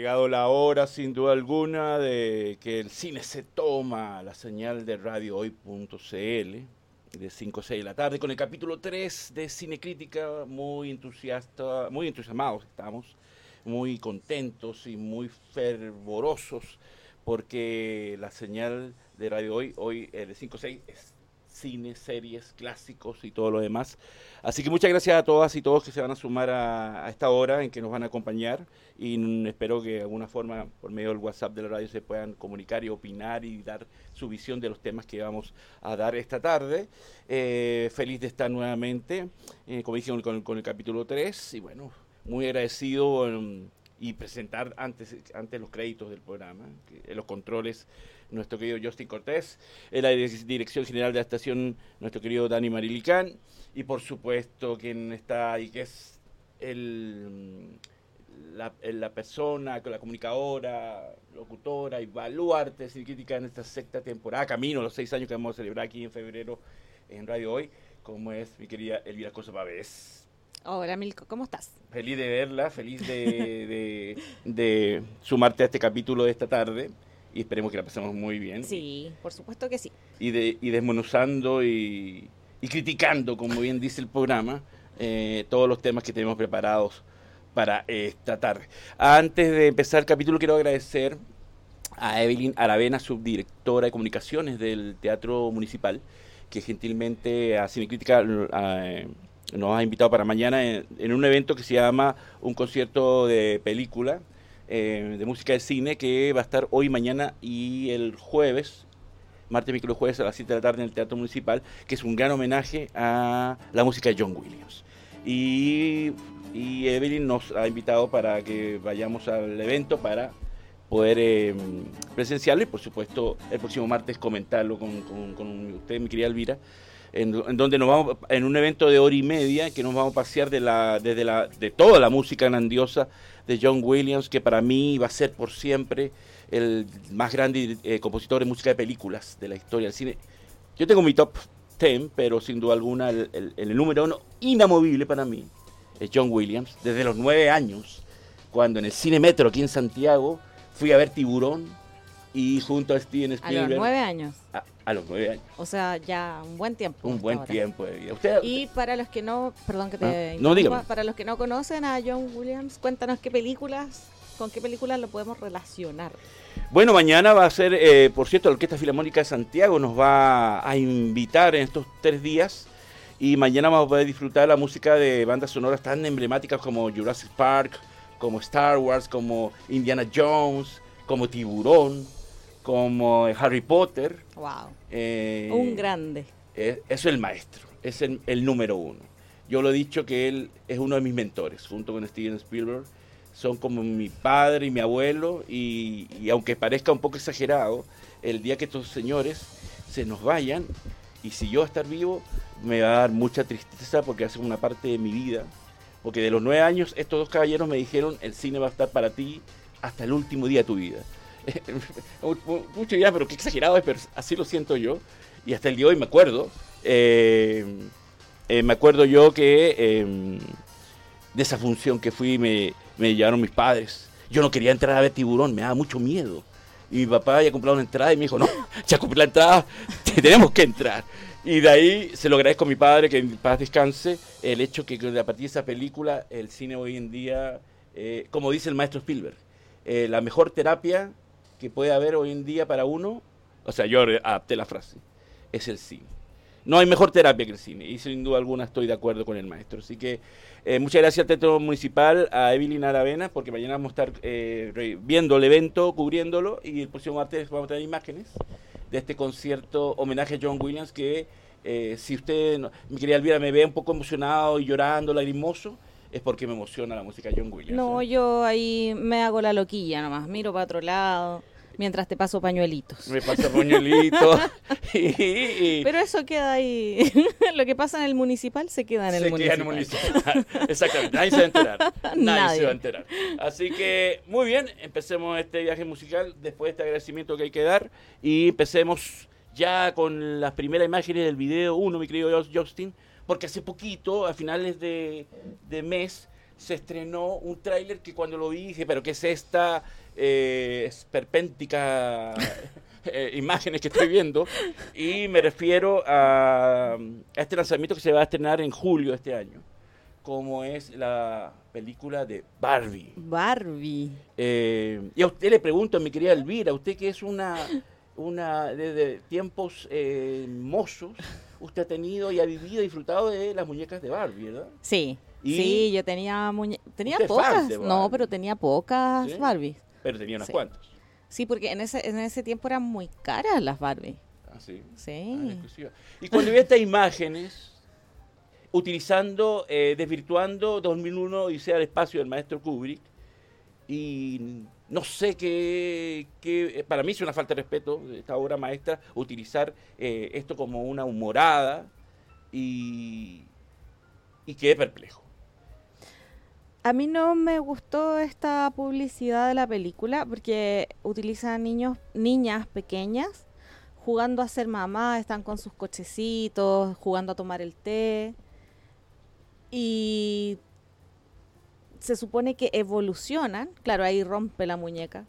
llegado la hora, sin duda alguna, de que el cine se toma la señal de radiohoy.cl de 5 a 6 de la tarde con el capítulo 3 de Cine Crítica, muy entusiasta, muy entusiasmados estamos, muy contentos y muy fervorosos porque la señal de Radio Hoy, hoy eh, de 5 a 6 es cine, series, clásicos y todo lo demás. Así que muchas gracias a todas y todos que se van a sumar a, esta hora en que nos van a acompañar y espero que de alguna forma por medio del WhatsApp de la radio se puedan comunicar y opinar y dar su visión de los temas que vamos a dar esta tarde. Eh, feliz de estar nuevamente, eh, como dije, con, el capítulo 3 y bueno, muy agradecido um, y presentar antes, antes los créditos del programa, los controles nuestro querido Justin Cortés, en la dirección general de la estación, nuestro querido Dani Marilicán, y por supuesto quien está ahí, que es el, la, la persona, la comunicadora, locutora y baluarte de crítica en esta sexta temporada, camino los seis años que vamos a celebrar aquí en febrero en Radio Hoy, como es mi querida Elvira Cosa Pavés. Hola Milko, ¿cómo estás? Feliz de verla, feliz de, de sumarte a este capítulo de esta tarde y esperemos que la pasemos muy bien. Sí, por supuesto que sí. Y, de, y desmenuzando y, criticando, como bien dice el programa, eh, todos los temas que tenemos preparados para esta tarde. Antes de empezar el capítulo, quiero agradecer a Evelyn Aravena, subdirectora de comunicaciones del Teatro Municipal, que gentilmente a Cinecrítica eh, nos ha invitado para mañana en, un evento que se llama Un concierto de película eh, de música de cine que va a estar hoy, mañana y el jueves, martes, miércoles, jueves a las 7 de la tarde en el Teatro Municipal, que es un gran homenaje a la música de John Williams. Y, Evelyn nos ha invitado para que vayamos al evento para poder eh, presenciarlo y por supuesto el próximo martes comentarlo con, con usted, mi querida Elvira en, donde nos vamos en un evento de hora y media que nos vamos a pasear de la desde la de toda la música grandiosa de John Williams que para mí va a ser por siempre el más grande eh, compositor de música de películas de la historia del cine. Yo tengo mi top 10, pero sin duda alguna el, el número uno inamovible para mí es John Williams. Desde los nueve años, cuando en el Cine Metro aquí en Santiago fui a ver Tiburón y junto a Steven Spielberg. A los nueve años. A, los nueve años. O sea, ya un buen tiempo. Un buen tiempo de vida. Usted, y para los que no, perdón que te ¿Ah? para los que no conocen a John Williams, cuéntanos qué películas, con qué películas lo podemos relacionar. Bueno, mañana va a ser, eh, por cierto, la Orquesta Filarmónica de Santiago nos va a invitar en estos tres días y mañana vamos a poder disfrutar la música de bandas sonoras tan emblemáticas como Jurassic Park, como Star Wars, como Indiana Jones, como Tiburón como Harry Potter. Wow. Eh, un grande. Es, es, el maestro, es el, número uno. Yo lo he dicho que él es uno de mis mentores, junto con Steven Spielberg. Son como mi padre y mi abuelo, y, y aunque parezca un poco exagerado, el día que estos señores se nos vayan, y si yo estar vivo, me va a dar mucha tristeza porque hace una parte de mi vida. Porque de los nueve años, estos dos caballeros me dijeron, el cine va a estar para ti hasta el último día de tu vida. mucho ya, pero qué exagerado es, pero así lo siento yo. Y hasta el día de hoy me acuerdo. Eh, eh, me acuerdo yo que em, de esa función que fui me, me llevaron mis padres. Yo no quería entrar a ver tiburón, me daba mucho miedo. Y mi papá había comprado una entrada y me dijo, no, ya compré la entrada, tenemos que entrar. Y de ahí se lo agradezco a mi padre, que en paz descanse, el hecho que a partir de esa película, el cine hoy en día, eh, como dice el maestro Spielberg, la mejor terapia que puede haber hoy en día para uno, o sea, yo adapté la frase, es el cine. No hay mejor terapia que el cine, y sin duda alguna estoy de acuerdo con el maestro. Así que eh, muchas gracias al Teatro Municipal, a Evelyn Aravena, porque mañana vamos a estar eh, viendo el evento, cubriéndolo, y el próximo martes vamos a tener imágenes de este concierto homenaje a John Williams, que eh, si usted, mi querida Elvira, me ve un poco emocionado y llorando, lagrimoso, es porque me emociona la música de John Williams. No, yo ahí me hago la loquilla nomás, miro para otro lado mientras te paso pañuelitos. Me paso pañuelitos. Pero eso queda ahí. Lo que pasa en el municipal se queda en el municipal. Se queda en el municipal. Exactamente. Nadie se va a enterar. Nadie, se va a enterar. Así que, muy bien, empecemos este viaje musical después de este agradecimiento que hay que dar y empecemos ya con las primeras imágenes del video 1, mi querido Justin, porque hace poquito, a finales de, de mes, se estrenó un tráiler que cuando lo vi dije, pero ¿qué es esta eh, esperpéntica eh, imágenes que estoy viendo? Y me refiero a, este lanzamiento que se va a estrenar en julio de este año, como es la película de Barbie. Barbie. Eh, y a usted le pregunto, mi querida Elvira, usted que es una, una de, tiempos eh, mozos, usted ha tenido y ha vivido y disfrutado de las muñecas de Barbie, ¿verdad? Sí. Sí, yo tenía tenía pocas, no, pero tenía pocas Barbies. Pero tenía unas cuantas. Sí, porque en ese, en ese tiempo eran muy caras las Barbie. Ah, sí. Sí. Ah, y cuando vi estas imágenes, utilizando, eh, desvirtuando 2001 y sea el espacio del maestro Kubrick, y no sé qué, para mí es una falta de respeto, esta obra maestra, utilizar eh, esto como una humorada y, y quedé perplejo. A mí no me gustó esta publicidad de la película porque utiliza niños, niñas pequeñas jugando a ser mamá, están con sus cochecitos, jugando a tomar el té. Y se supone que evolucionan, claro, ahí rompe la muñeca,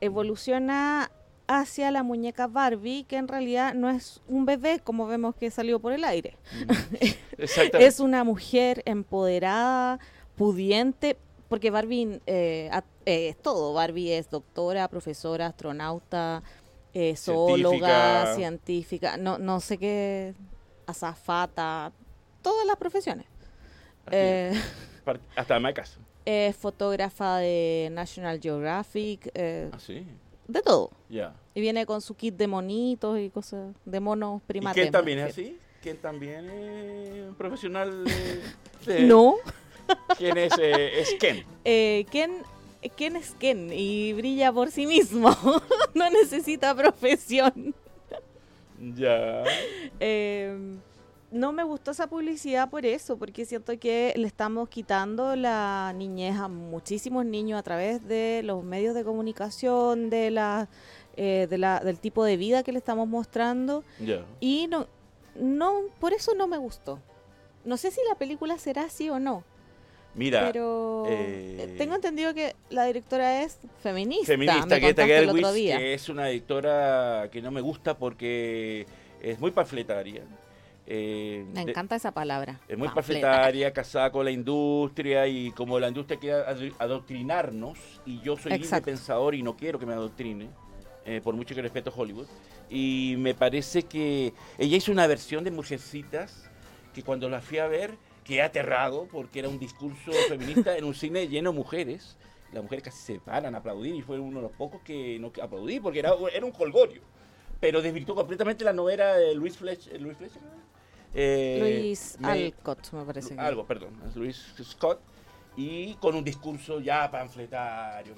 evoluciona hacia la muñeca Barbie, que en realidad no es un bebé como vemos que salió por el aire. es una mujer empoderada, pudiente, porque Barbie eh, eh, es todo. Barbie es doctora, profesora, astronauta, eh, zoóloga, científica, no, no sé qué, azafata, todas las profesiones. Eh, hasta de caso. Es fotógrafa de National Geographic. Eh, ¿Ah, de todo. Ya. Y viene con su kit de monitos y cosas, de monos primates. ¿Y quién también es así? ¿Quién también es un profesional de, No. ¿Quién es, eh, es Ken? Eh, Ken? Ken es Ken y brilla por sí mismo. no necesita profesión. Ya. Eh, no me gustó esa publicidad por eso, porque siento que le estamos quitando la niñez a muchísimos niños a través de los medios de comunicación, de la, eh, de la del tipo de vida que le estamos mostrando. Y no, no, por eso no me gustó. No sé si la película será así o no. Mira, pero eh, tengo entendido que la directora es feminista. Feminista, que es una directora que no me gusta porque es muy panfletaria eh, Me encanta esa palabra. Es muy panfletaria, casada con la industria y como la industria quiere adoctrinarnos y yo soy libre pensador y no quiero que me adoctrine, eh, por mucho que respeto Hollywood. Y me parece que ella hizo una versión de Mujercitas que cuando la fui a ver quedé aterrado porque era un discurso feminista en un cine lleno de mujeres. Las mujeres casi se paran a aplaudir y fue uno de los pocos que no aplaudí porque era, era un colgorio. Pero desvirtuó completamente la novela de Luis Fletcher. Luis Fletcher eh, Luis Alcott, me parece. Algo, perdón, Luis Scott. Y con un discurso ya panfletario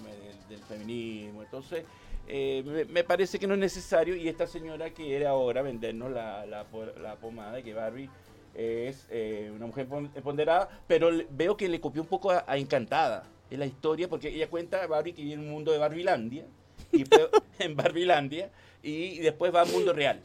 del, feminismo. Entonces, eh, me, parece que no es necesario. Y esta señora quiere ahora vendernos la, la, la pomada que Barbie es eh, una mujer ponderada, pero veo que le copió un poco a, Encantada en la historia, porque ella cuenta a Barbie que vive en un mundo de Barbilandia, y en Barbilandia, y después va al mundo real.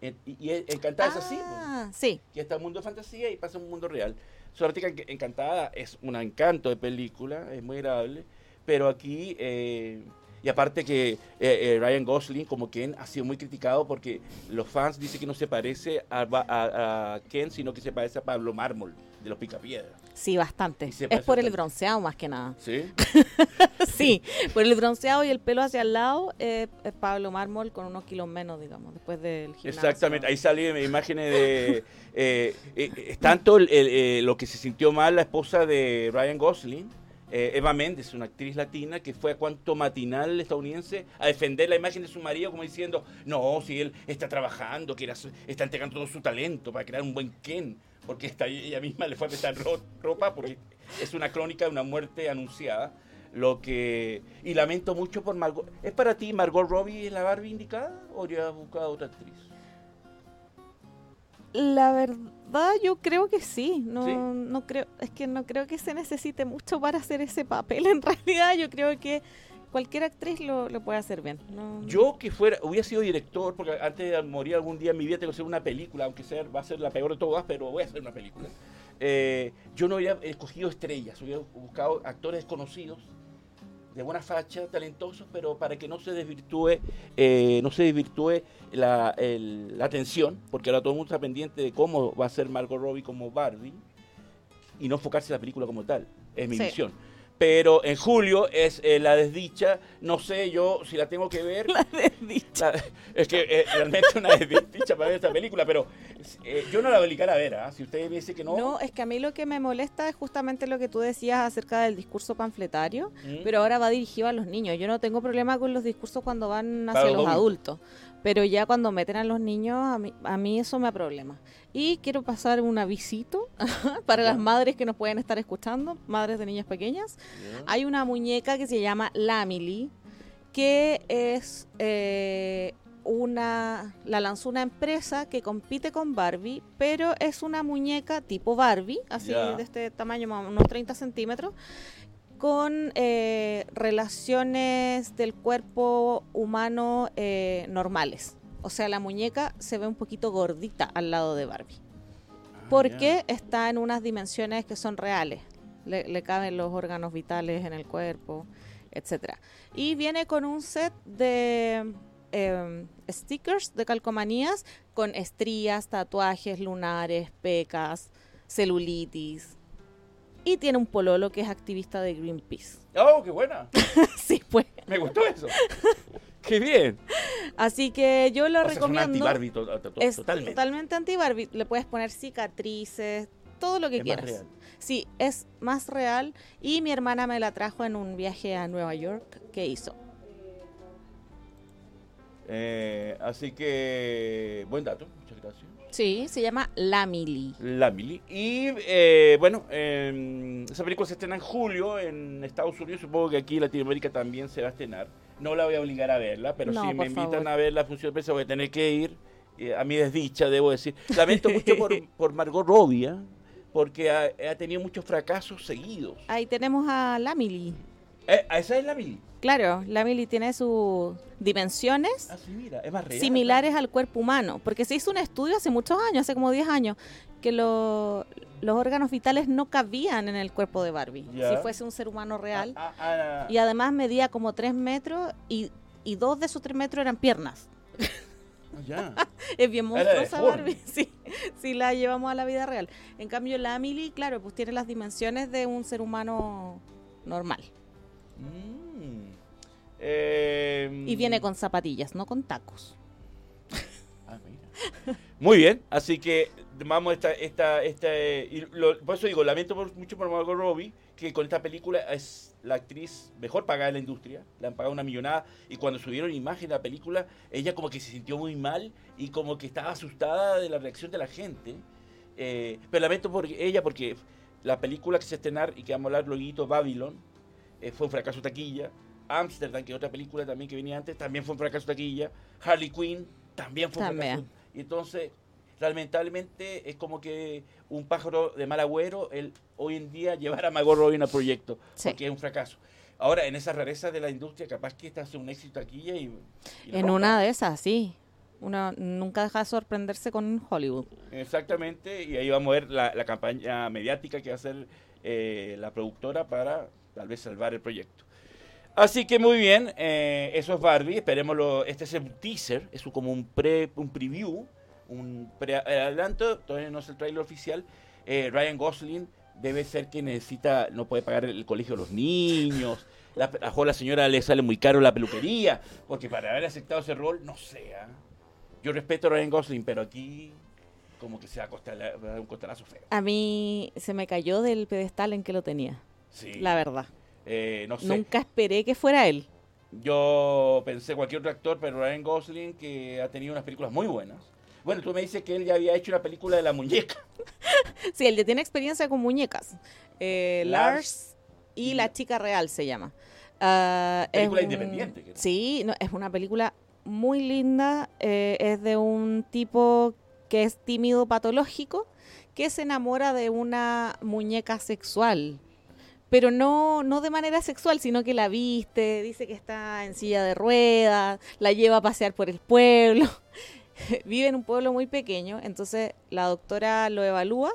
Y, Encantada es así. Ah, sí. Que está un mundo de fantasía y pasa un mundo real. Suerte que Encantada es un encanto de película, es muy agradable, pero aquí, eh, y aparte que eh, eh, Ryan Gosling como Ken ha sido muy criticado porque los fans dicen que no se parece a, a Ken, sino que se parece a Pablo Mármol de los Picapiedras. Sí, bastante. Es por el bronceado más que nada. ¿Sí? sí, por el bronceado y el pelo hacia el lado, es Pablo Mármol con unos kilos menos, digamos, después del gimnasio. Exactamente, ahí salieron imágenes de... Eh, eh, es tanto eh, lo que se sintió mal la esposa de Ryan Gosling, Eva Méndez, una actriz latina que fue a cuanto matinal estadounidense a defender la imagen de su marido como diciendo, no, si él está trabajando, que está entregando todo su talento para crear un buen Ken porque está, ella misma le fue a prestar ropa porque es una crónica de una muerte anunciada. Lo que. Y lamento mucho por Margot. ¿Es para ti Margot Robbie la Barbie indicada o ya has buscado otra actriz? La verdad, yo creo que sí. No, no creo, es que no creo que se necesite mucho para hacer ese papel. En realidad, yo creo que cualquier actriz lo, puede hacer bien. Yo que fuera, hubiera sido director, porque antes de morir algún día en mi vida tengo que hacer una película, aunque sea, va a ser la peor de todas, pero voy a hacer una película. eh, yo no había escogido estrellas, hubiera buscado actores desconocidos, de buena facha, talentosos, pero para que no se desvirtúe, eh, no se desvirtúe la, el- la atención, porque ahora todo el mundo está pendiente de cómo va a ser Margot Robbie como Barbie, y no enfocarse en la película como tal, es mi Sí. visión. Pero en julio es eh, La Desdicha, no sé yo si la tengo que ver. La- es que eh, realmente una desdicha para ver esta película, pero eh, yo no la voy a ver, ¿ah? si usted me dice que no. No, es que a mí lo que me molesta es justamente lo que tú decías acerca del discurso panfletario, ¿Mm? pero ahora va dirigido a los niños. Yo no tengo problema con los discursos cuando van hacia los los adultos. adultos, pero ya cuando meten a los niños, a mí, a mí eso me da problema. Y quiero pasar un avisito para las madres que nos pueden estar escuchando, madres de niñas pequeñas. Hay una muñeca que se llama Lamily, que es eh, una. La lanzó una empresa que compite con Barbie, pero es una muñeca tipo Barbie, así de este tamaño, unos 30 centímetros, con eh, relaciones del cuerpo humano eh, normales. O sea, la muñeca se ve un poquito gordita al lado de Barbie Ah, porque está en unas dimensiones que son reales. Le, le caben los órganos vitales en el cuerpo, etcétera. Y viene con un set de eh, stickers de calcomanías con estrías, tatuajes lunares, pecas, celulitis. Y tiene un pololo que es activista de Greenpeace. ¡Oh, qué buena! sí, pues. Me gustó eso. ¡Qué bien! Así que yo lo O sea, es una recomiendo. to- es totalmente. totalmente anti-Barbie. Le puedes poner cicatrices, todo lo que Es más quieras. real. Sí, es más real y mi hermana me la trajo en un viaje a Nueva York que hizo. Eh, así que, buen dato, muchas gracias. Sí, se llama La Mili. La Mili. Y eh, bueno, eh, esa película se estrena en julio en Estados Unidos. Supongo que aquí en Latinoamérica también se va a estrenar. No la voy a obligar a verla, pero No, si me invitan favor. a ver la función de prensa voy a tener que ir. Eh, a mi desdicha, debo decir. Lamento mucho por, por Margot Robbie, ¿ah? porque ha, ha tenido muchos fracasos seguidos. Ahí tenemos a La Mili. Eh, ¿Esa es la Mili? Claro, la Mili tiene sus dimensiones Ah, sí, mira, es más real. similares al cuerpo humano, porque se hizo un estudio hace muchos años, hace como 10 años, que lo- los órganos vitales no cabían en el cuerpo de Barbie, si fuese un ser humano real. Ah, ah, ah, Y además medía como 3 metros y, y dos de esos 3 metros eran piernas. Es bien monstruosa. Barbie, sí, si la llevamos a la vida real. En cambio, la Emily, claro, pues tiene las dimensiones de un ser humano normal. Mm. Eh, Y viene con zapatillas, no con tacos. Ah, mira. Muy bien, así que vamos esta, esta, esta, eh, y lo- por eso digo, lamento por- mucho por Margot Robbie, que con esta película es la actriz mejor pagada de la industria, le han pagado una millonada, y cuando subieron imagen de la película, ella como que se sintió muy mal y como que estaba asustada de la reacción de la gente. Eh, pero lamento por ella porque la película que se estrenar y que vamos a hablar luego, Babylon, eh, fue un fracaso taquilla. Amsterdam, que es otra película también que venía antes, también fue un fracaso taquilla. Harley Quinn también fue un fracaso. Y entonces, lamentablemente, es como que un pájaro de mal agüero el hoy en día llevar a Margot Robbie al proyecto, Sí. porque es un fracaso. Ahora, en esas rarezas de la industria, capaz que esta hace un éxito taquilla y... y En rompa. una de esas, sí. Uno nunca deja de sorprenderse con Hollywood. Exactamente, y ahí vamos a ver la, la campaña mediática que va a hacer eh, la productora para tal vez salvar el proyecto. Así que muy bien, eh, eso es Barbie, esperémoslo, este es un teaser, es como un pre, un preview, un pre adelanto, todavía no es el trailer oficial. Eh, Ryan Gosling debe ser que necesita, no puede pagar el colegio de los niños, la, a la señora le sale muy caro la peluquería, porque para haber aceptado ese rol, no sé, ¿ah? yo respeto a Ryan Gosling, pero aquí como que se va a costar un costalazo feo. A mí se me cayó del pedestal en que lo tenía, Sí. la verdad. Eh, no sé. Nunca esperé que fuera él. Yo pensé cualquier otro actor, pero Ryan Gosling, que ha tenido unas películas muy buenas. Bueno, tú me dices que él ya había hecho una película de la muñeca. Sí, él ya tiene experiencia con muñecas. Eh, Lars Lars y y- La chica real se llama. Ah, es Película un- independiente, creo. Sí, no, es una película muy linda. eh, es de un tipo que es tímido patológico que se enamora de una muñeca sexual. Pero no, no de manera sexual, sino que la viste, dice que está en silla de ruedas, la lleva a pasear por el pueblo. Vive en un pueblo muy pequeño, entonces la doctora lo evalúa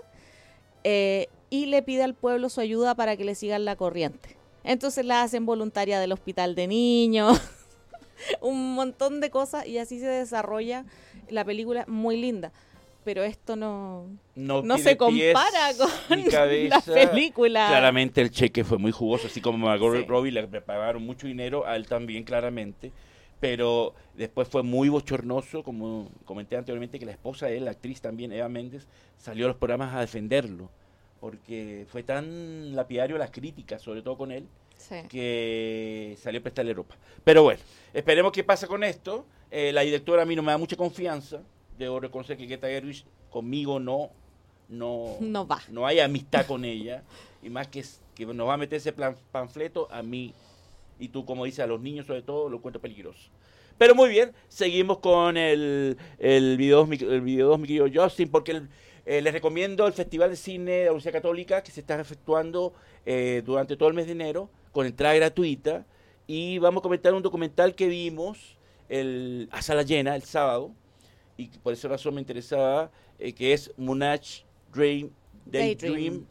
eh, y le pide al pueblo su ayuda para que le sigan la corriente. Entonces la hacen voluntaria del hospital de niños, un montón de cosas y así se desarrolla la película muy linda. Pero esto no, No, se compara con la película. Claramente el cheque fue muy jugoso, así como Margot Sí. Robbie le pagaron mucho dinero, a él también claramente, pero después fue muy bochornoso, como comenté anteriormente, que la esposa de él, la actriz también, Eva Méndez, salió a los programas a defenderlo, porque fue tan lapidario las críticas, sobre todo con él, Sí. que salió a prestarle ropa. Pero bueno, esperemos qué pasa con esto. Eh, la directora a mí no me da mucha confianza. Debo reconocer que Greta Gerwig conmigo no, no, No va. no hay amistad con ella. Y más que, que nos va a meter ese plan, panfleto a mí y tú, como dices, a los niños sobre todo, lo encuentro peligroso. Pero muy bien, seguimos con el, el video 2, mi, el video 2, mi querido Justin, porque el- eh, les recomiendo el Festival de Cine de la Universidad Católica que se está efectuando eh, durante todo el mes de enero con entrada gratuita. Y vamos a comentar un documental que vimos el, a sala llena el sábado y por esa razón me interesaba, eh, que es Moonage Dream, Daydream, Daydream.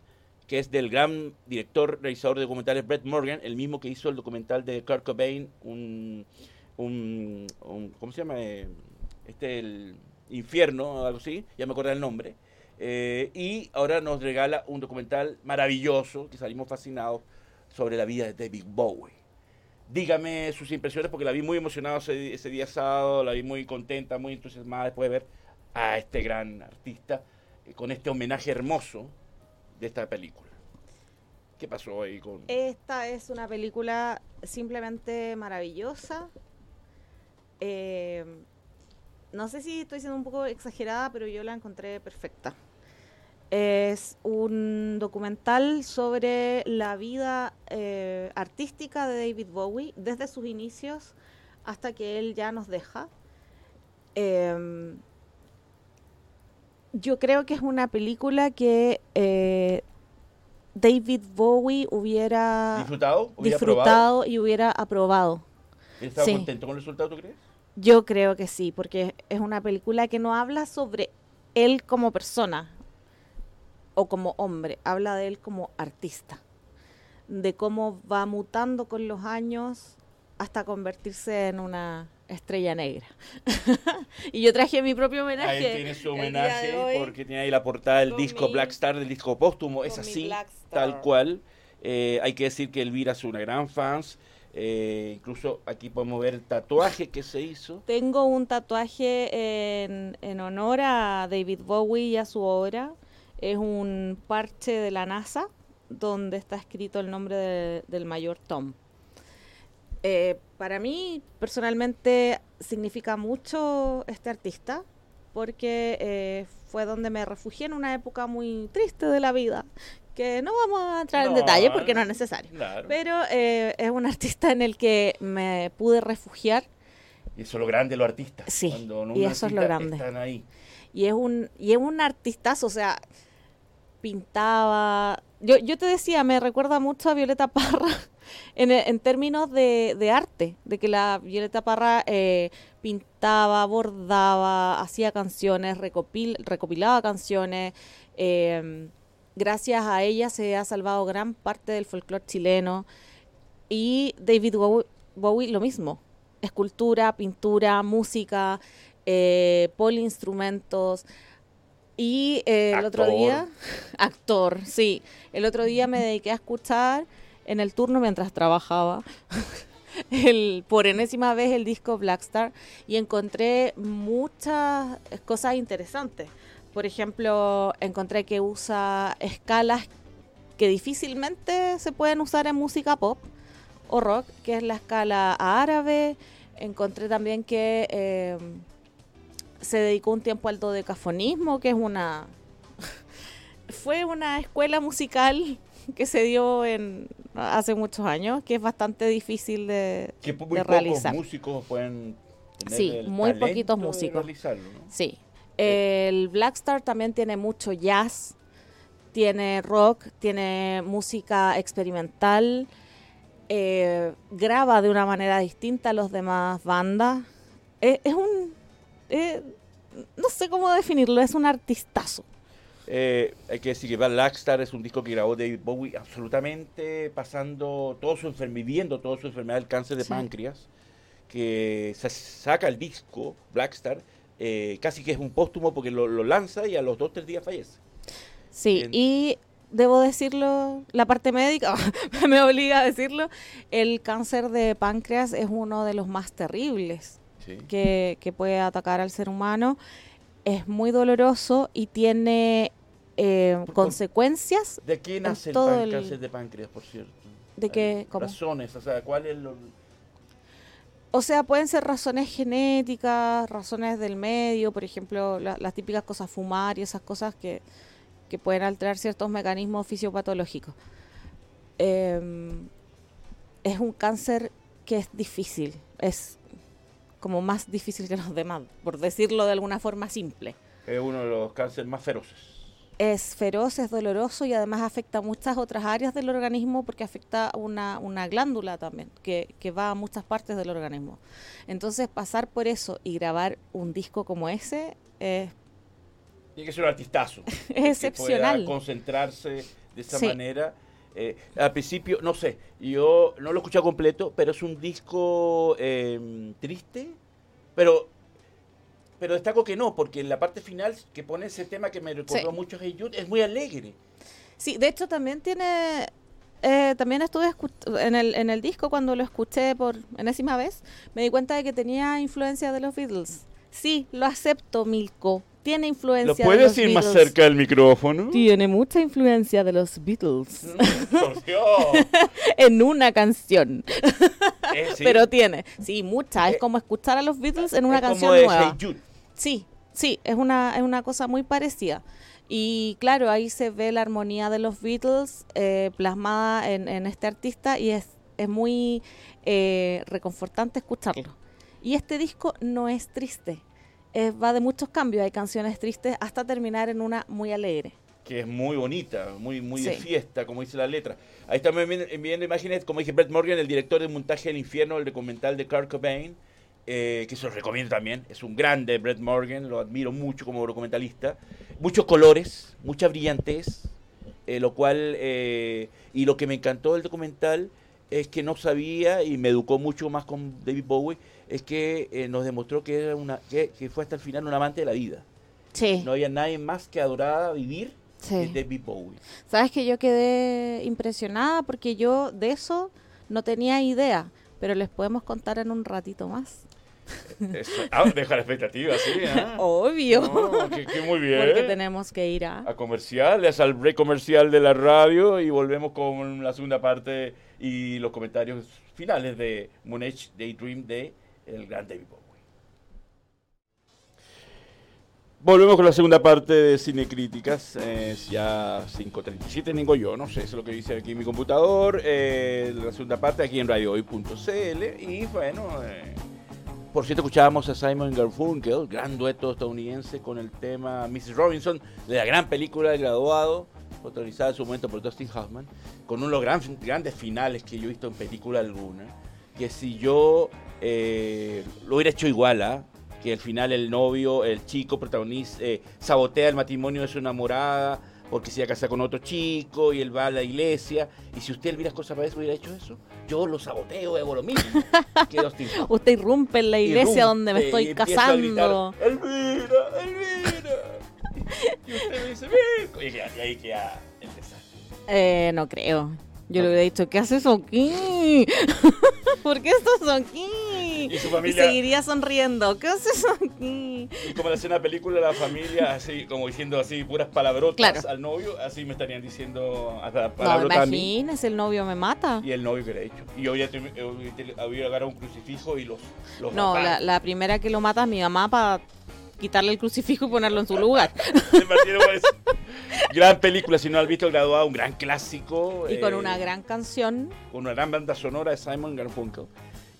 que es del gran director, realizador de documentales Brett Morgan, el mismo que hizo el documental de Kurt Cobain, un, un, un- ¿cómo se llama? Eh, Este, el Infierno, o algo así, ya me acuerdo el nombre. Eh, y ahora nos regala un documental maravilloso, que salimos fascinados, sobre la vida de David Bowie. Dígame sus impresiones, porque la vi muy emocionado ese, ese día sábado, la vi muy contenta, muy entusiasmada después de ver a este gran artista eh, con este homenaje hermoso de esta película. ¿Qué pasó ahí con...? Esta es una película simplemente maravillosa. Eh, no sé si estoy siendo un poco exagerada, pero yo la encontré perfecta. Es un documental sobre la vida eh, artística de David Bowie desde sus inicios hasta que él ya nos deja. Em, yo creo que es una película que eh, David Bowie hubiera ¿Disfrutado? Disfrutado y hubiera aprobado. ¿Él estaba Sí. contento con el resultado, tú crees? Yo creo que sí, porque es una película que no habla sobre él como persona o como hombre, habla de él como artista, de cómo va mutando con los años hasta convertirse en una estrella negra. y yo traje mi propio homenaje. Ahí tiene su homenaje hoy. porque tiene ahí la portada del disco mi- Black Star, del disco póstumo. Es así, tal cual. Eh, hay que decir que Elvira es una gran fans. Eh, incluso aquí podemos ver el tatuaje que se hizo. Tengo un tatuaje en, en honor a David Bowie y a su obra. Es un parche de la NASA donde está escrito el nombre de- del mayor Tom. Eh, para mí, personalmente, significa mucho este artista porque eh, fue donde me refugié en una época muy triste de la vida, que no vamos a entrar en detalle porque no es necesario. Claro. Pero eh, es un artista en el que me pude refugiar Y eso es lo grande de los artistas. Sí, Cuando y eso es lo grande. Están ahí. Y es un, y es un artistazo, o sea, pintaba. Yo, yo te decía, me recuerda mucho a Violeta Parra en, en términos de, de arte, de que la Violeta Parra eh, pintaba, bordaba, hacía canciones, recopil- recopilaba canciones. eh, gracias a ella se ha salvado gran parte del folclore chileno. Y David Bowie, Bowie lo mismo. Escultura, pintura, música, eh, poliinstrumentos. Y eh, el otro día, actor, sí. El otro día me dediqué a escuchar en el turno mientras trabajaba. el, por enésima vez el disco Blackstar y encontré muchas cosas interesantes. Por ejemplo, encontré que usa escalas que difícilmente se pueden usar en música pop o rock, que es la escala árabe. Encontré también que eh, se dedicó un tiempo al dodecafonismo, que es una... fue una escuela musical que se dio en hace muchos años, que es bastante difícil de, Que de muy pocos realizar. músicos pueden tener Sí, el muy poquitos de músicos. Sí. El Blackstar también tiene mucho jazz, tiene rock, tiene música experimental, eh, graba de una manera distinta a los demás bandas. Eh, es un... eh, no sé cómo definirlo, es un artistazo. Eh, hay que decir que Bad Lackstar es un disco que grabó David Bowie absolutamente pasando todo su enfermedad, viviendo toda su enfermedad del cáncer de Sí. páncreas, que se saca el disco Blackstar, eh, casi que es un póstumo porque lo, lo lanza y a los dos tres días fallece. Sí, y debo decirlo, la parte médica me obliga a decirlo, el cáncer de páncreas es uno de los más terribles Sí. que, que puede atacar al ser humano. Es muy doloroso y tiene eh, consecuencias ¿De qué nace el todo pan- el- cáncer de páncreas, por cierto? de que, Hay como, Razones, o sea, ¿cuál es lo...? o sea, pueden ser razones genéticas, razones del medio, por ejemplo, la- las típicas cosas fumar y esas cosas que, que pueden alterar ciertos mecanismos fisiopatológicos. Em, es un cáncer que es difícil, es como más difícil que los demás, por decirlo de alguna forma simple. Es uno de los cánceres más feroces. Es feroz, es doloroso y además afecta a muchas otras áreas del organismo porque afecta a una, una glándula también, que, que va a muchas partes del organismo. Entonces pasar por eso y grabar un disco como ese es, Tiene que ser un artistazo. es que pueda excepcional. concentrarse de esa Sí. manera. Eh, al principio, no sé, yo no lo he escuchado completo, pero es un disco eh, triste, pero pero destaco que no, porque en la parte final que pone ese tema que me recordó Sí. mucho a Hey Jude, es muy alegre. Sí, de hecho también tiene... eh, también estuve en el, en el disco cuando lo escuché por enésima vez, me di cuenta de que tenía influencia de los Beatles. Sí, lo acepto, Milko. Tiene influencia de los Beatles. del micrófono? Tiene mucha influencia de los Beatles Por Dios. en una canción, Eh, sí. pero tiene, sí, mucha. Es Eh, como escuchar a los Beatles en una Es como canción es nueva. Hey. Sí, sí, es una, es una cosa muy parecida. Y claro, ahí se ve la armonía de los Beatles eh, plasmada en, en este artista y es, es muy eh, reconfortante escucharlo. Y este disco no es triste, eh, va de muchos cambios, hay canciones tristes hasta terminar en una muy alegre. que es muy bonita, muy, muy de fiesta, como dice la letra. Ahí estamos viendo, imágenes, como dije, Brett Morgan, el director de Montaje del Infierno, el documental de Kurt Cobain, eh, que se los recomiendo también. Es un grande Brett Morgan, lo admiro mucho como documentalista. Muchos colores, mucha brillantez, eh, lo cual, y lo que me encantó del documental es que no sabía y me educó mucho más con David Bowie, es que eh, nos demostró que, era una, que, que fue hasta el final un amante de la vida. Sí, No había nadie más que adorara vivir que sí. David Bowie. Sabes que yo quedé impresionada porque yo de eso no tenía idea, pero les podemos contar en un ratito más. Eso. Ah, deja la expectativa, sí. ¿ah? Obvio. No, que, que muy bien. Porque tenemos que ir a... A comerciales, al break comercial de la radio y volvemos con la segunda parte y los comentarios finales de Moonage Daydream de el gran David Bowie. Volvemos con la segunda parte de Cine Críticas. Es ya 5.37, tengo yo, no sé, eso es lo que dice aquí mi computador. Eh, la segunda parte aquí en radiohoy.cl. Y bueno, eh, por cierto, escuchábamos a Simon Garfunkel, gran dueto estadounidense, con el tema Mrs. Robinson, de la gran película El Graduado, protagonizada en su momento por Dustin Hoffman, con uno de los gran- grandes finales que yo he visto en película alguna. Que si yo eh, lo hubiera hecho igual, ¿ah? que al final el novio, el chico protagonista, eh, sabotea el matrimonio de su enamorada porque se iba a casar con otro chico y él va a la iglesia. Y si usted, Elvira Cosa Pérez, hubiera hecho eso, yo lo saboteo, hago lo mismo que. Usted irrumpe en la iglesia Irrumpe donde me y estoy empieza a gritar, casando. Elvira, Elvira. Y usted me dice, ya- y ahí queda el desastre. Eh, no creo. Yo le hubiera dicho, ¿qué haces aquí? ¿Por qué estás aquí? Y su Y familia, seguiría sonriendo. ¿Qué haces aquí? y como la escena de película, la familia, así, como diciendo así, puras palabrotas Claro. al novio, así me estarían diciendo hasta No, palabrotas a mí. imagínese, el novio me mata. Y el novio que le ha hecho. Y yo había, había agarrado un crucifijo y los, los No, la, la primera que lo mata es mi mamá para quitarle el crucifijo y ponerlo en su lugar. Eso. Gran película, si no has visto el graduado, un gran clásico. Y con eh, una gran canción. con una gran banda sonora de Simon Garfunkel.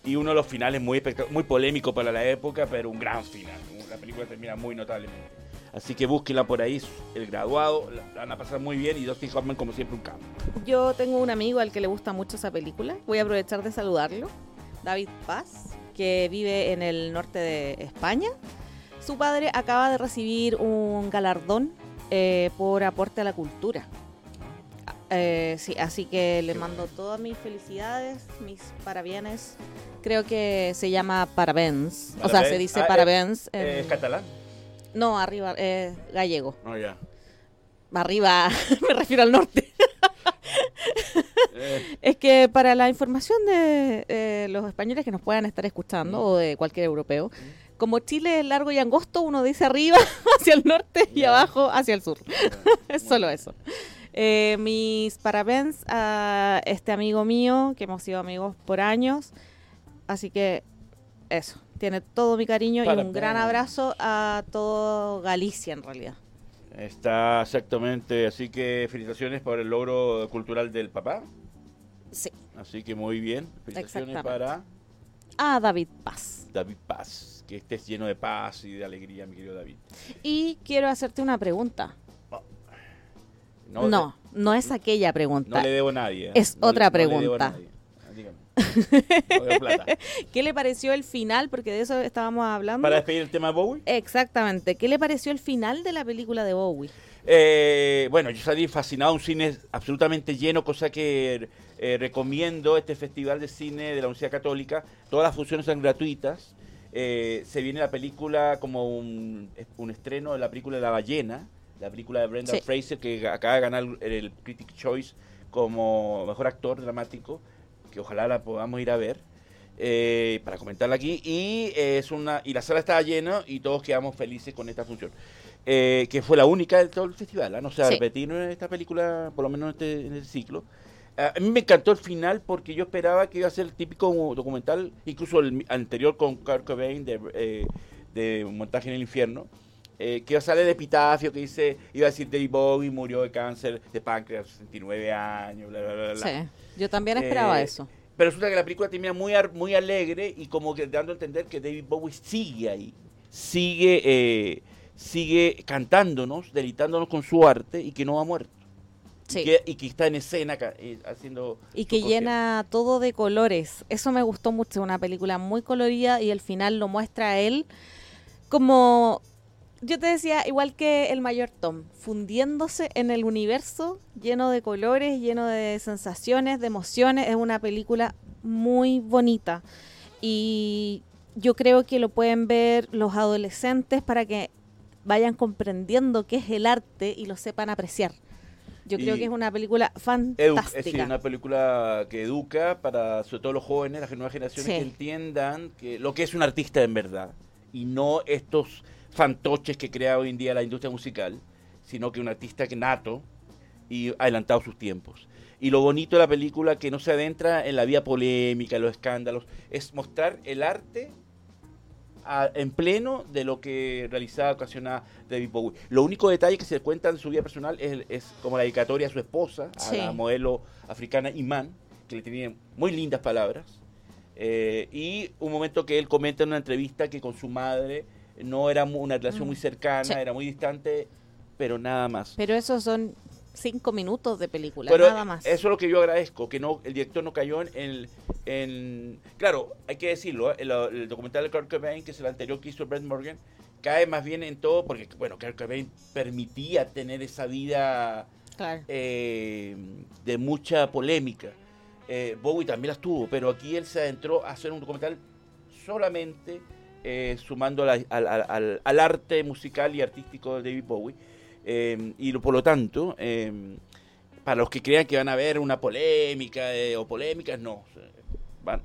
Y uno de los finales muy, muy polémico para la época, pero un gran final. La película termina muy notablemente. Así que búsquela por ahí, el graduado, la la van a pasar muy bien y Dustin Hoffman como siempre un campo. Yo tengo un amigo al que le gusta mucho esa película. Voy a aprovechar de saludarlo. David Paz, que vive en el norte de España. Su padre acaba de recibir un galardón eh, por aporte a la cultura. Eh, sí, así que le mando todas mis felicidades, mis parabienes. Creo que se llama parabens. O sea, se Parabéns. dice Ah, parabens. Eh, en- ¿Es catalán? no, arriba, eh, gallego. No, ya. Arriba, me refiero al norte. Eh, Es que para la información de eh, los españoles que nos puedan estar escuchando o de cualquier europeo, como Chile es largo y angosto, uno dice arriba hacia el norte y Ya. abajo hacia el sur. es solo eso. Eh, mis parabéns a este amigo mío, que hemos sido amigos por años. Así que eso, tiene todo mi cariño y un gran abrazo a todo Galicia en realidad. Está exactamente, así que felicitaciones por el logro cultural del papá. Sí. Así que muy bien. Felicitaciones para A David Paz. David Paz. Que estés lleno de paz y de alegría, mi querido David. Y quiero hacerte una pregunta. No, No, no, es aquella No pregunta. le debo a nadie. ¿eh? Es No le- otra no le debo a pregunta. nadie. Ah. No plata. ¿Qué le pareció el final? Porque de eso estábamos hablando. Para despedir el tema de Bowie. Exactamente. ¿Qué le pareció el final de la película de Bowie? Eh, bueno, yo salí fascinado, un cine absolutamente lleno, cosa que eh, recomiendo este Festival de Cine de la Universidad Católica. Todas las funciones son gratuitas. Eh, se viene la película como un, un estreno de la película de La Ballena, la película de Brendan Sí. Fraser, que acaba de ganar el, Critic Choice como mejor actor dramático, que ojalá la podamos ir a ver. eh, para comentarla aquí y eh, es una y la sala estaba llena y todos quedamos felices con esta función eh, que fue la única de todo el festival, ¿ah? no se va a Sí. esta película, por lo menos en este, en este ciclo. Ah, A mí me encantó el final porque yo esperaba que iba a ser el típico documental, incluso el anterior con Kurt Cobain de, eh, de Montaje en el Infierno, eh, que iba a salir de epitafio que dice, iba a decir David Bowie murió de cáncer de páncreas a 69 años, bla, bla, bla, bla. Sí, yo también esperaba Eh, eso. Pero resulta que la película termina muy, muy alegre y como que dando a entender que David Bowie sigue ahí, sigue, eh, sigue cantándonos, deleitándonos con su arte y que no ha muerto. Sí. Y, que, y que está en escena eh, haciendo... Y que llena todo de colores. Eso me gustó mucho, una película muy colorida y el final lo muestra a él como, yo te decía, igual que el mayor Tom, fundiéndose en el universo lleno de colores, lleno de sensaciones, de emociones. Es una película muy bonita y yo creo que lo pueden ver los adolescentes para que vayan comprendiendo qué es el arte y lo sepan apreciar. Yo creo que es una película fantástica. es decir, una película que educa para, sobre todo los jóvenes, las nuevas generaciones, Sí. que entiendan que lo que es un artista en verdad. Y no estos fantoches que crea hoy en día la industria musical, sino que un artista que nato y adelantado sus tiempos. Y lo bonito de la película que no se adentra en la vía polémica, en los escándalos, es mostrar el arte a- en pleno de lo que realizaba, ocasionaba David Bowie. Lo único detalle que se cuenta de su vida personal es, es como la dedicatoria a su esposa, a la modelo africana Iman, que le tenía muy lindas palabras. Eh, y un momento que él comenta en una entrevista que con su madre no era una relación Mm. muy cercana, Sí. era muy distante, pero nada más. Pero esos son cinco minutos de película, Pero nada más. eso es lo que yo agradezco, que no el director no cayó en, en- en- claro, hay que decirlo, ¿eh? el, el documental de Kurt Cobain, que es el anterior que hizo Brent Morgan, cae más bien en todo, porque bueno, Kurt Cobain permitía tener esa vida Claro. eh, de mucha polémica. Eh, Bowie también las tuvo, pero aquí él se adentró a hacer un documental solamente eh, sumando la- al, al- al- arte musical y artístico de David Bowie. Eh, y por lo tanto, eh, para los que crean que van a ver una polémica eh, o polémicas, no. Van-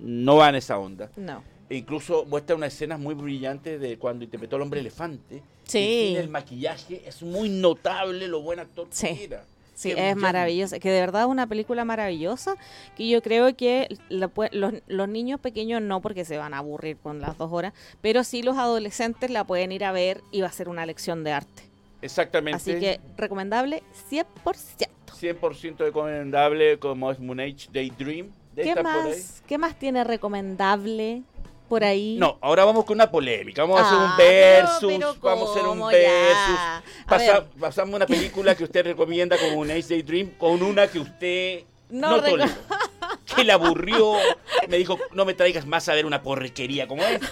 no van a esa onda. No. E incluso muestra unas escenas muy brillantes de cuando interpretó al hombre elefante. Sí. Y el maquillaje es muy notable lo buen actor Sí. que era. Sí, Que es maravillosa. Que de verdad es una película maravillosa. Que yo creo que la los, los niños pequeños no, porque se van a aburrir con las dos horas. Pero sí los adolescentes la pueden ir a ver y va a ser una lección de arte. Exactamente. Así que recomendable 100%. 100% recomendable como es Moon Age Daydream. De ¿Qué más, ¿Qué más tiene recomendable por ahí? No, ahora vamos con una polémica. Vamos a hacer Ah, un pero- versus. pero vamos a hacer un ¿cómo versus. Pasa- pasamos una película que usted recomienda como Moon Age Daydream con una que usted No no, toleró. Que le aburrió. Me dijo, no me traigas más a ver una porrequería como esta.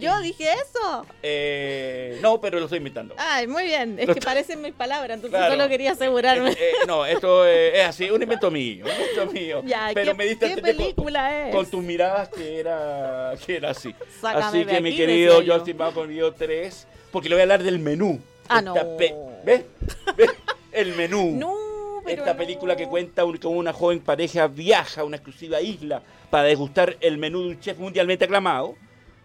Yo dije eso. Eh, no, pero lo estoy inventando. Ay, muy bien. Es Lo que parecen mis palabras, entonces Claro. solo quería asegurarme. Eh, eh, no, esto eh, es así, un invento mío, un invento mío. ya, pero ¿qué, me diste ¿qué entender con- película es? con tus miradas que era, que era así. Sácame así que mi querido yo. Vamos con video 3, porque le voy a hablar del menú. Ah, Esta no. pe- ¿Ves? ¿Ves? El menú. No, pero Esta no. película que cuenta un- cómo una joven pareja viaja a una exclusiva isla para degustar el menú de un chef mundialmente aclamado.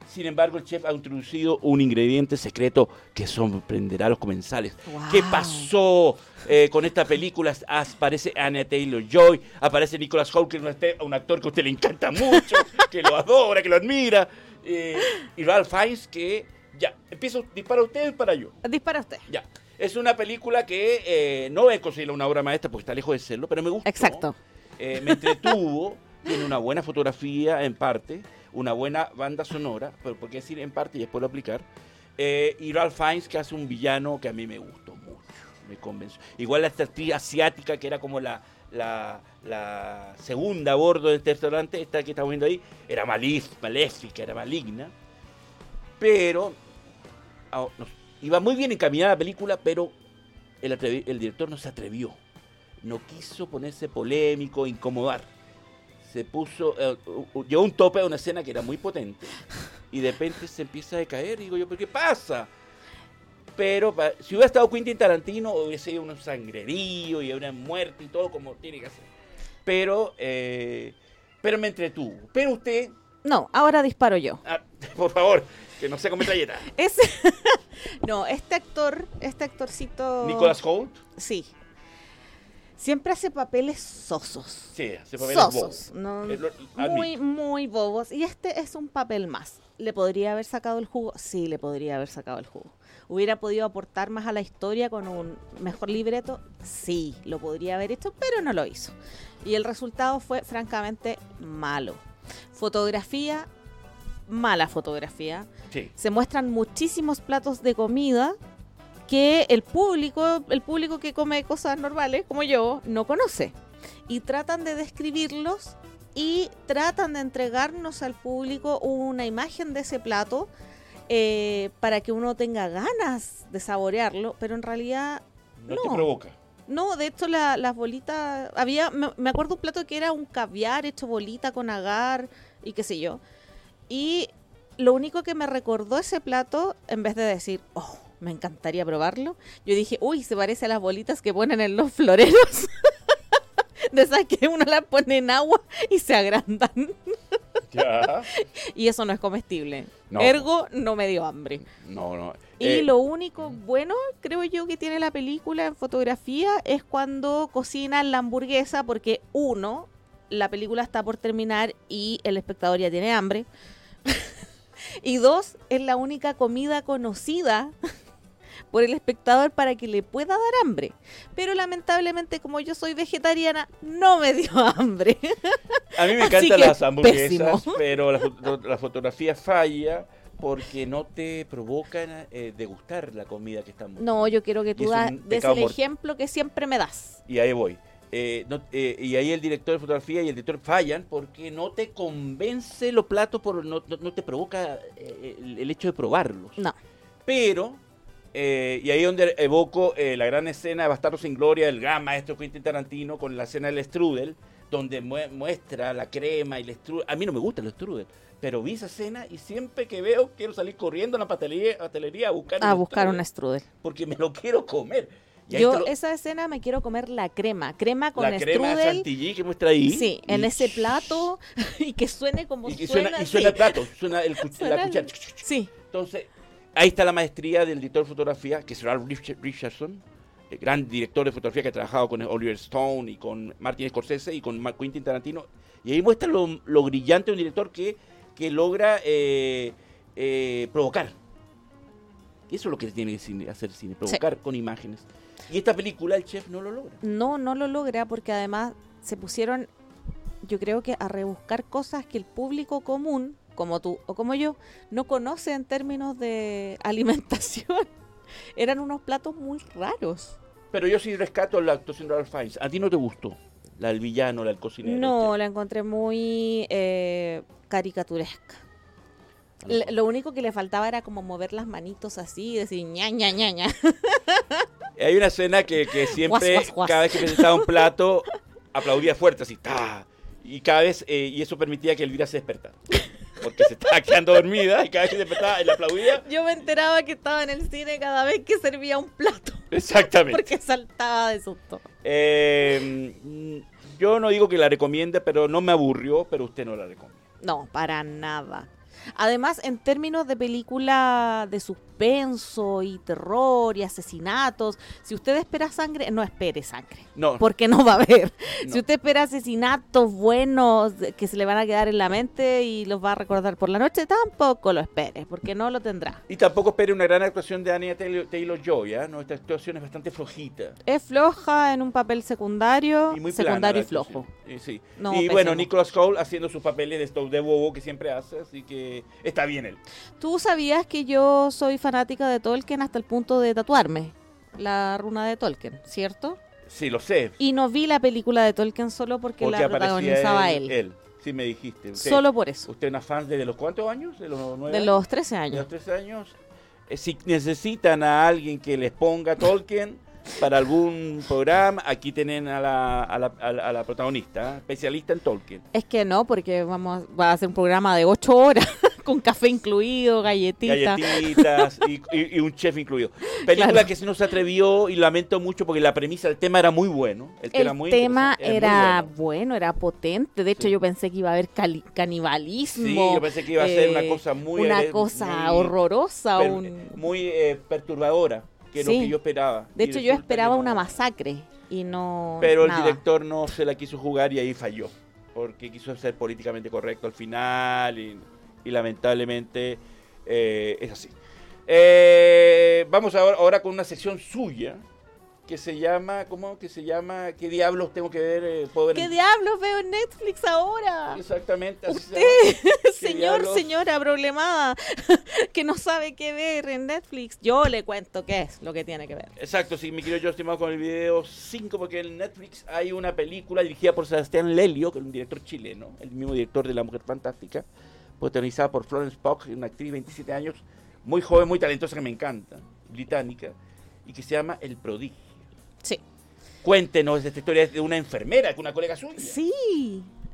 Sin embargo, el chef ha introducido un ingrediente secreto que sorprenderá a los comensales. ¿Qué pasó eh, con esta película? Aparece Anna Taylor-Joy, aparece Nicholas Hoult, que es un, actor que a usted le encanta mucho, que lo adora, que lo admira. eh, y Ralph Fiennes, que ya, empiezo, dispara usted, dispara yo. Dispara usted. Ya. Es una película que eh, no es considerada una obra maestra porque está lejos de serlo, pero me gustó. Exacto. Me entretuvo, tiene una buena fotografía en parte, una buena banda sonora, pero por qué decir en parte y después lo aplicar. Eh, y Ralph Fiennes que hace un villano que a mí me gustó mucho, me convenció. Igual la actriz asiática que era como la, la, segunda a bordo de este restaurante, esta que estamos viendo ahí, era maléfica, era maligna. Pero ah, iba muy bien encaminada la película, pero el, el director no se atrevió. No quiso ponerse polémico, incomodar. Se puso, eh, llegó a un tope de una escena que era muy potente y de repente se empieza a decaer. Y digo yo, ¿pero qué pasa? Pero si hubiera estado Quentin Tarantino, hubiese sido un sangrerío y una muerte y todo como tiene que ser. Pero, eh, pero me entretuvo. Pero usted, No, ahora disparo yo. ah, por favor, que no sea con metralleta. Ese... no, este actor, este actorcito... Nicolas Holt, Sí. Siempre hace papeles sosos. sí, hace papeles Sosos. bobos. no- Eh, lo- muy, muy bobos. Y este es un papel más. ¿Le podría haber sacado el jugo? Sí, le podría haber sacado el jugo. ¿Hubiera podido aportar más a la historia con un mejor libreto? Sí, lo podría haber hecho, pero no lo hizo. Y el resultado fue francamente malo. Fotografía, mala fotografía. Sí. Se muestran muchísimos platos de comida que el público, el público que come cosas normales como yo, no conoce. Y tratan de describirlos y tratan de entregarnos al público una imagen de ese plato eh, para que uno tenga ganas de saborearlo, pero en realidad No, No. te provoca. no, de hecho la- las bolitas, había, me, me acuerdo un plato que era un caviar hecho bolita con agar y qué sé yo. Y lo único que me recordó ese plato, en vez de decir, oh, me encantaría probarlo, yo dije, uy, se parece a las bolitas que ponen en los floreros. de esas que uno las pone en agua y se agrandan. Ya. Y eso no es comestible. No. Ergo, no me dio hambre. No, no. Y Eh, lo único bueno, creo yo, que tiene la película en fotografía es cuando cocinan la hamburguesa, porque uno, la película está por terminar y el espectador ya tiene hambre. y dos, es la única comida conocida por el espectador para que le pueda dar hambre. Pero lamentablemente, como yo soy vegetariana, no me dio hambre. A mí me encantan las hamburguesas, pésimo. pero la, la fotografía falla porque no te provocan eh, degustar la comida que están no, yo quiero que tú das- des el ejemplo que siempre me das. Y ahí voy. Eh, no- eh, y ahí el director de fotografía y el director fallan porque no te convence los platos, por, no, no- no te provoca el, el hecho de probarlos. No. Pero, eh, y ahí es donde evoco eh, la gran escena de Bastardos sin Gloria del gran maestro Quentin Tarantino con la escena del strudel, donde mue- muestra la crema y el strudel. A mí no me gusta el strudel, pero vi esa escena y siempre que veo quiero salir corriendo a la pastelería, pastelería a buscar, A buscar strudel, un strudel. Porque me lo quiero comer. Yo lo- esa escena me quiero comer la crema, crema con la crema de strudel. chantilly que muestra ahí. Sí, en ese plato y que suene como Y, y suena. suena, y suena el plato, suena el, Suena la el- cuchara. Sí, Entonces, ahí está la maestría del director de fotografía, que es Ralph Rich- Richardson, el gran director de fotografía que ha trabajado con Oliver Stone y con Martin Scorsese y con Quentin Tarantino. Y ahí muestra lo, lo brillante de un director que, que logra eh, eh, provocar. Y eso es lo que tiene que hacer cine, provocar con imágenes. Y esta película, el chef no lo logra. no, no lo logra porque además se pusieron, yo creo que a rebuscar cosas que el público común, como tú o como yo, no conoce en términos de alimentación. Eran unos platos muy raros. Pero yo sí rescato la actuación de Ralph Fiennes. ¿A ti no te gustó? La del villano, la del cocinero. No, la encontré muy eh, caricaturesca. L- Lo único que le faltaba era como mover las manitos así y decir ña, ña, ña, ña. Hay una escena que, que siempre, Guas, guas, guas. cada vez que presentaba un plato, aplaudía fuerte, así, ¡ta! Y cada vez, eh, y eso permitía que Elvira se despertara. Porque se estaba quedando dormida y cada vez que despertaba, él aplaudía. Yo me enteraba que estaba en el cine cada vez que servía un plato Exactamente. porque saltaba de susto. Eh, yo no digo que la recomiende, pero no me aburrió, pero usted no la recomienda. No, para nada. Además, en términos de película de suspenso y terror y asesinatos, si usted espera sangre, no espere sangre. No, Porque no va a haber. No. Si usted espera asesinatos buenos que se le van a quedar en la mente y los va a recordar por la noche, tampoco lo espere, porque no lo tendrá. Y tampoco espere una gran actuación de Anya Taylor- Taylor-Joy. ¿no? Esta actuación es bastante flojita. Es floja en un papel secundario, Y muy secundario y flojo. Y, sí. No, y bueno. Nicholas Cole haciendo sus papeles de Stove de bobo que siempre hace, así que está bien él. ¿Tú sabías que yo soy fanática de Tolkien hasta el punto de tatuarme la runa de Tolkien, cierto? Sí, lo sé. Y no vi la película de Tolkien solo porque, Porque la protagonizaba él, él. Sí, me dijiste. Usted, Solo por eso. ¿Usted es una fan de los cuántos años? ¿De los nueve De años? los 13 de años. los 13 años. Eh, si necesitan a alguien que les ponga Tolkien para algún programa, aquí tienen a la, a la, a la- a la protagonista, ¿eh? especialista en Tolkien. Es que no, porque vamos va a ser un programa de 8 horas con café incluido, galletita. Galletitas y, y- y un chef incluido. Película Claro. que sí se atrevió y lamento mucho porque la premisa, el tema era muy bueno. El, El era muy tema era muy bueno. bueno. era potente. De hecho, Sí. yo pensé que iba a haber cali- canibalismo. Sí, yo pensé que iba a ser una eh, cosa muy... una cosa muy- horrorosa. per- un- muy eh, perturbadora, que es lo Sí. que yo esperaba. De hecho, yo esperaba una masacre y no. Pero el director no se la quiso jugar y ahí falló. Porque quiso ser políticamente correcto al final y, y lamentablemente eh, es así. Eh, vamos ahora, ahora con una sección suya que se llama, ¿cómo que se llama? ¿Qué diablos tengo que ver? eh, puedo ver ¿Qué en- diablos veo en Netflix ahora? Exactamente. así Usted, llama. ¿Qué Señor, diablos? señora problemada, que no sabe qué ver en Netflix, yo le cuento qué es lo que tiene que ver. Exacto, sí, me quiero yo estimado con el video 5 porque en Netflix hay una película dirigida por Sebastián Lelio, que es un director chileno, el mismo director de La Mujer Fantástica, protagonizada por Florence Pugh, una actriz de 27 años, muy joven, muy talentosa que me encanta, británica, y que se llama El Prodigio. Sí. Cuéntenos esta historia de una enfermera, que una colega suya. Sí,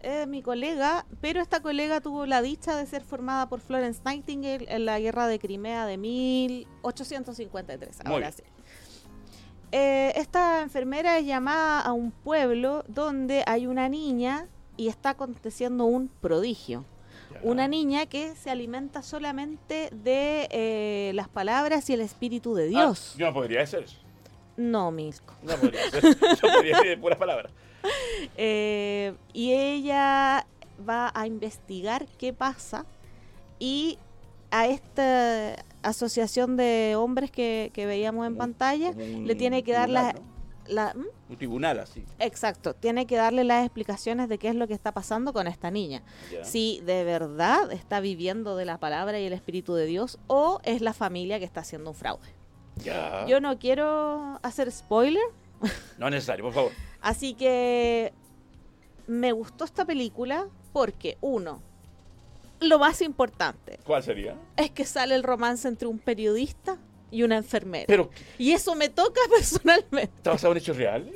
es mi colega, pero esta colega tuvo la dicha de ser formada por Florence Nightingale en la guerra de Crimea de 1853. Muy Ahora bien. sí. Eh, esta enfermera es llamada a un pueblo donde hay una niña y está aconteciendo un prodigio. Ya. Una niña que se alimenta solamente de eh, las palabras y el espíritu de Ah, Dios. yo no podría hacer eso. No, Milko. No podría hacer eso. Yo podría decir puras palabras. Eh, y ella va a investigar qué pasa y a esta asociación de hombres que, que veíamos en pantalla, un le tiene que dar tribunal, la... ¿no? La-. Un tribunal así. Exacto, tiene que darle las explicaciones de qué es lo que está pasando con esta niña. Si de verdad está viviendo de la palabra y el espíritu de Dios o es la familia que está haciendo un fraude. Yo no quiero hacer spoiler, No es necesario, por favor. Así que me gustó esta película porque, uno, lo más importante ¿Cuál sería? es que sale el romance entre un periodista y una enfermera. Pero, y eso me toca personalmente. ¿está basado en hechos reales?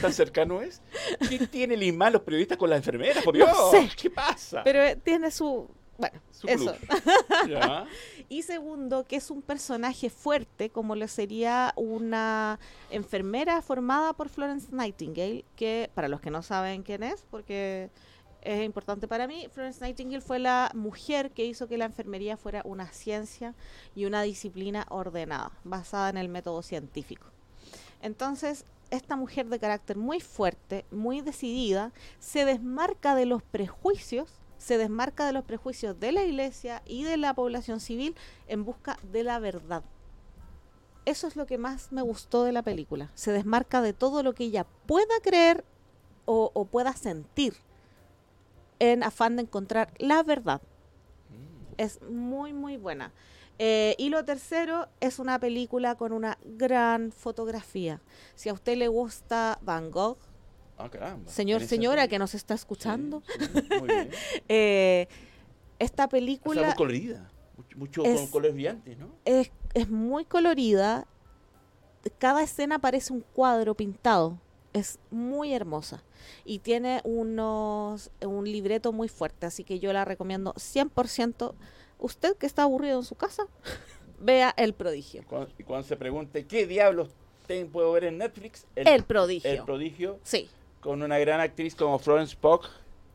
¿Tan cercano es? ¿Qué tiene el imán los periodistas con las enfermeras? Por No Dios, sé. ¿qué pasa? Pero eh, tiene su... Bueno, Su eso. Ya. Y segundo, que es un personaje fuerte, como lo sería una enfermera formada por Florence Nightingale, que para los que no saben quién es, porque es importante para mí, Florence Nightingale fue la mujer que hizo que la enfermería fuera una ciencia y una disciplina ordenada, basada en el método científico. Entonces, esta mujer de carácter muy fuerte, muy decidida, se desmarca de los prejuicios, se desmarca de los prejuicios de la iglesia y de la población civil en busca de la verdad. Eso es lo que más me gustó de la película. Se desmarca de todo lo que ella pueda creer o, o pueda sentir en afán de encontrar la verdad. Es muy, muy buena. Eh, y lo tercero es una película con una gran fotografía. Si a usted le gusta Van Gogh, Ah, caramba. señor, señora película. que nos está escuchando, Sí, sí, muy bien. eh, Esta O sea, película muy colorida. Mucho, mucho es- con colores brillantes, ¿no? es, es muy colorida. Cada escena parece un cuadro pintado. Es muy hermosa. Y tiene unos un libreto muy fuerte. Así que yo la recomiendo 100%. Usted que está aburrido en su casa, vea El Prodigio. Cuando- y cuando se pregunte qué diablos ten- puedo ver en Netflix, El, Prodigio. El Prodigio, sí. con una gran actriz como Florence Pugh,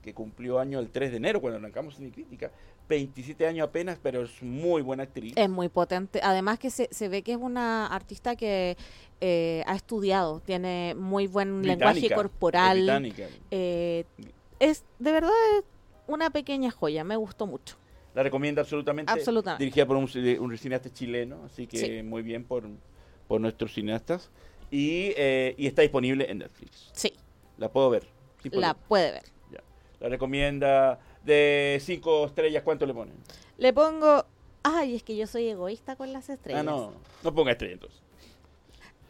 que cumplió año el 3 de enero cuando arrancamos Cine Crítica. 27 años apenas, pero es muy buena actriz. Es muy potente. Además que se, se ve que es una artista que eh, ha estudiado, tiene muy buen lenguaje corporal. eh, es de verdad una pequeña joya, me gustó mucho. La recomiendo absolutamente. Absolutamente. Dirigida por un, ci- un cineasta chileno, así que Sí. muy bien por, por nuestros cineastas. Y, eh, y está disponible en Netflix. Sí, La puedo ver. la puede ver. Ya. La recomienda de cinco estrellas. ¿Cuánto le ponen? Le pongo, ay, es que yo soy egoísta con las estrellas. Ah, no. No ponga estrella entonces.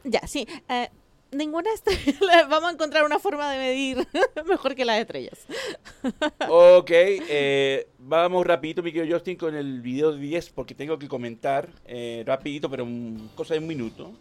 Ya, sí. eh, ninguna estrella, vamos a encontrar una forma de medir mejor que las estrellas. Ok, eh, vamos rapidito, mi querido Justin, con el video 10, porque tengo que comentar eh, rapidito, pero un- cosa de un minuto,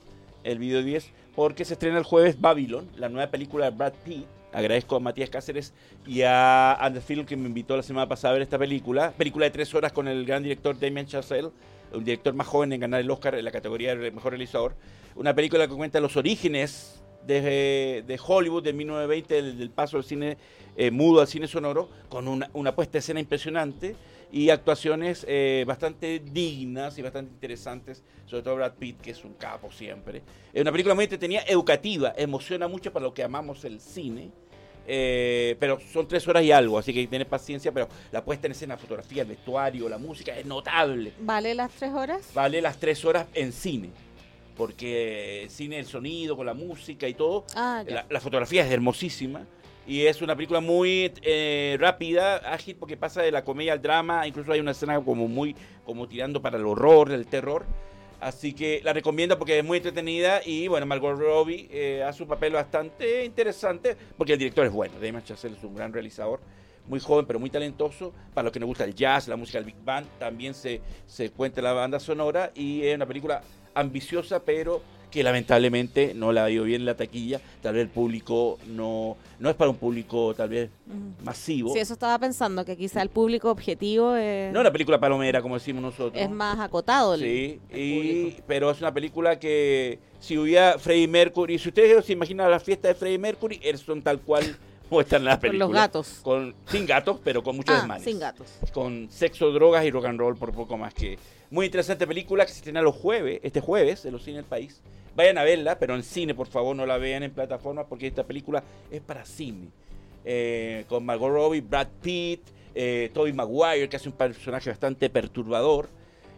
el video 10, porque se estrena el jueves Babylon, la nueva película de Brad Pitt. Agradezco a Matías Cáceres y a And the Film que me invitó la semana pasada a ver esta película. Película de tres horas con el gran director Damien Chazelle, un director más joven en ganar el Oscar en la categoría de mejor realizador. Una película que cuenta los orígenes de, de Hollywood de 1920, del, del paso del cine eh, mudo al cine sonoro, con una, una puesta de escena impresionante y actuaciones eh, bastante dignas y bastante interesantes, sobre todo Brad Pitt, que es un capo siempre. Es una película muy entretenida, educativa, emociona mucho para lo que amamos el cine. Eh, pero son tres horas y algo, así que hay que tener paciencia, pero la puesta en escena, la fotografía, el vestuario, la música es notable. ¿Vale las tres horas? Vale las tres horas en cine, porque cine, el sonido, con la música y todo, Ah, la, la fotografía es hermosísima y es una película muy eh, rápida, ágil, porque pasa de la comedia al drama. Incluso hay una escena como muy como tirando para el horror, el terror. Así que la recomiendo porque es muy entretenida y bueno, Margot Robbie eh, hace un papel bastante interesante porque el director es bueno. Damien Chazelle es un gran realizador, muy joven pero muy talentoso. Para los que nos gusta el jazz, la música del Big Band, también se, se cuenta la banda sonora y es una película ambiciosa pero que lamentablemente no la ha ido bien en la taquilla. Tal vez el público no, no es para un público tal vez masivo. Sí, eso estaba pensando, que quizá el público objetivo eh, No es una película palomera como decimos nosotros. es más acotado. el- Sí, el y, pero es una película que si hubiera Freddie Mercury, si ustedes se imaginan la fiesta de Freddie Mercury, son tal cual muestran la Con película. los gatos. Con, sin gatos, pero con muchos Ah, desmanes. sin gatos. Con sexo, drogas y rock and roll por poco más que... Muy interesante película que se estrena los jueves, este jueves, en los cines del país. Vayan a verla, pero en cine, por favor, no la vean en plataformas porque esta película es para cine. Eh, con Margot Robbie, Brad Pitt, eh, Tobey Maguire, que hace un personaje bastante perturbador.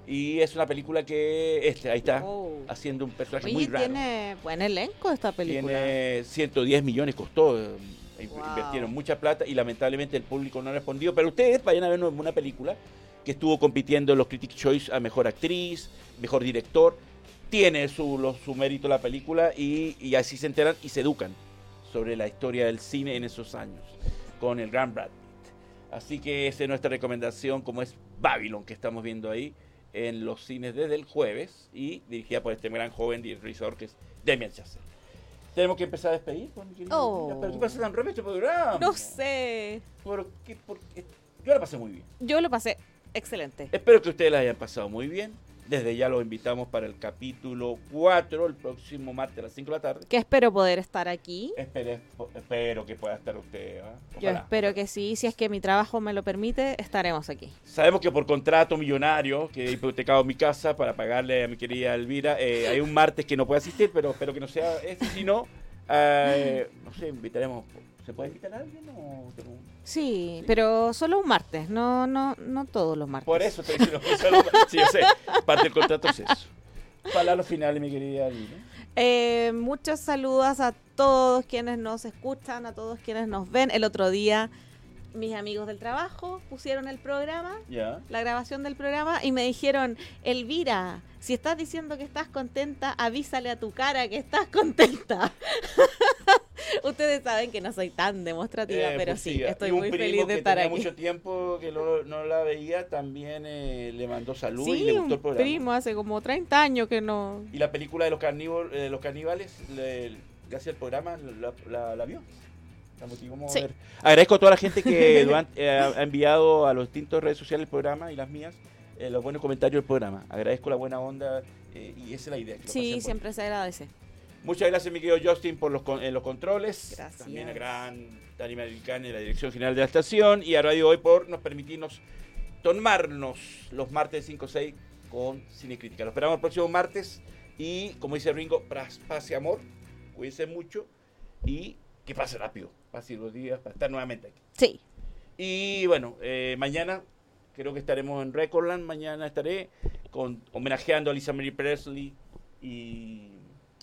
Y es una película que, este, ahí está, Oh. haciendo un personaje Oye, muy raro. tiene buen elenco esta película. Tiene 110 millones costó. eh, Wow. Invirtieron mucha plata y lamentablemente el público no ha respondido. Pero ustedes vayan a ver una película que estuvo compitiendo en los Critics' Choice a mejor actriz, mejor director. Tiene su, lo- su mérito la película y, y así se enteran y se educan sobre la historia del cine en esos años con el gran Brad Pitt. Así que esa es nuestra recomendación, como es Babylon, que estamos viendo ahí en los cines desde el jueves y dirigida por este gran joven realizador que es Damien Chazelle. Tenemos que empezar a despedir, pues, Oh. ¿Pero qué pasa tan rápido este programa? No sé. ¿Por qué? ¿Por qué? Yo la pasé muy bien. Yo lo pasé excelente. Espero que ustedes la hayan pasado muy bien. Desde ya los invitamos para el capítulo 4, el próximo martes a las 5 de la tarde. Que espero poder estar aquí. Espere- espero que pueda estar usted. ¿ah? Yo espero que sí, si es que mi trabajo me lo permite, estaremos aquí. Sabemos que por contrato millonario, que he hipotecado mi casa para pagarle a mi querida Elvira, eh, hay un martes que no puede asistir, pero espero que no sea ese. Si no, eh, no sé, invitaremos. ¿Se puede invitar a alguien o tengo- Sí, pero solo un martes, no, no, no todos los martes. Por eso estoy diciendo que solo- Sí, yo sé. Parte del contrato es eso. Palabras finales, mi querida Elvira. Eh, muchos saludos a todos quienes nos escuchan, a todos quienes nos ven. El otro día mis amigos del trabajo pusieron el programa, la grabación del programa, y me dijeron, Elvira, si estás diciendo que estás contenta, avísale a tu cara que estás contenta. Ustedes saben que no soy tan demostrativa, Eh, pero pues sí, estoy y muy feliz de que estar aquí. mucho tiempo que lo- no la veía, también eh, le mandó salud y Sí, le gustó el programa. primo hace como 30 años que no... Y la película de los, carnívoros, eh, los caníbales, le- gracias al programa, la, la- la vio. Sí. Agradezco a toda la gente que durante- eh, ha enviado a los distintos redes sociales el programa y las mías eh, los buenos comentarios del programa. Agradezco la buena onda eh, y esa es la idea. Sí, siempre se agradece. Muchas gracias, mi querido Justin, por los, con- eh, los controles. Gracias. También a gran Dani Americana y la dirección general de la estación. Y a Radio Hoy por nos permitirnos tomarnos los martes 5 6 con Cine Crítica. Lo esperamos el próximo martes. Y como dice Ringo, y amor. Cuídense mucho y que pase rápido. Pase los días para estar nuevamente aquí. Sí. Y bueno, eh, mañana creo que estaremos en Recordland. Mañana estaré con, homenajeando a Lisa Marie Presley y,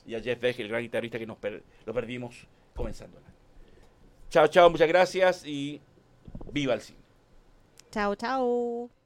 y a Jeff Beck, el gran guitarrista que nos lo perdimos comenzándola. Chao, chao, muchas gracias y viva el cine. Chao, chao.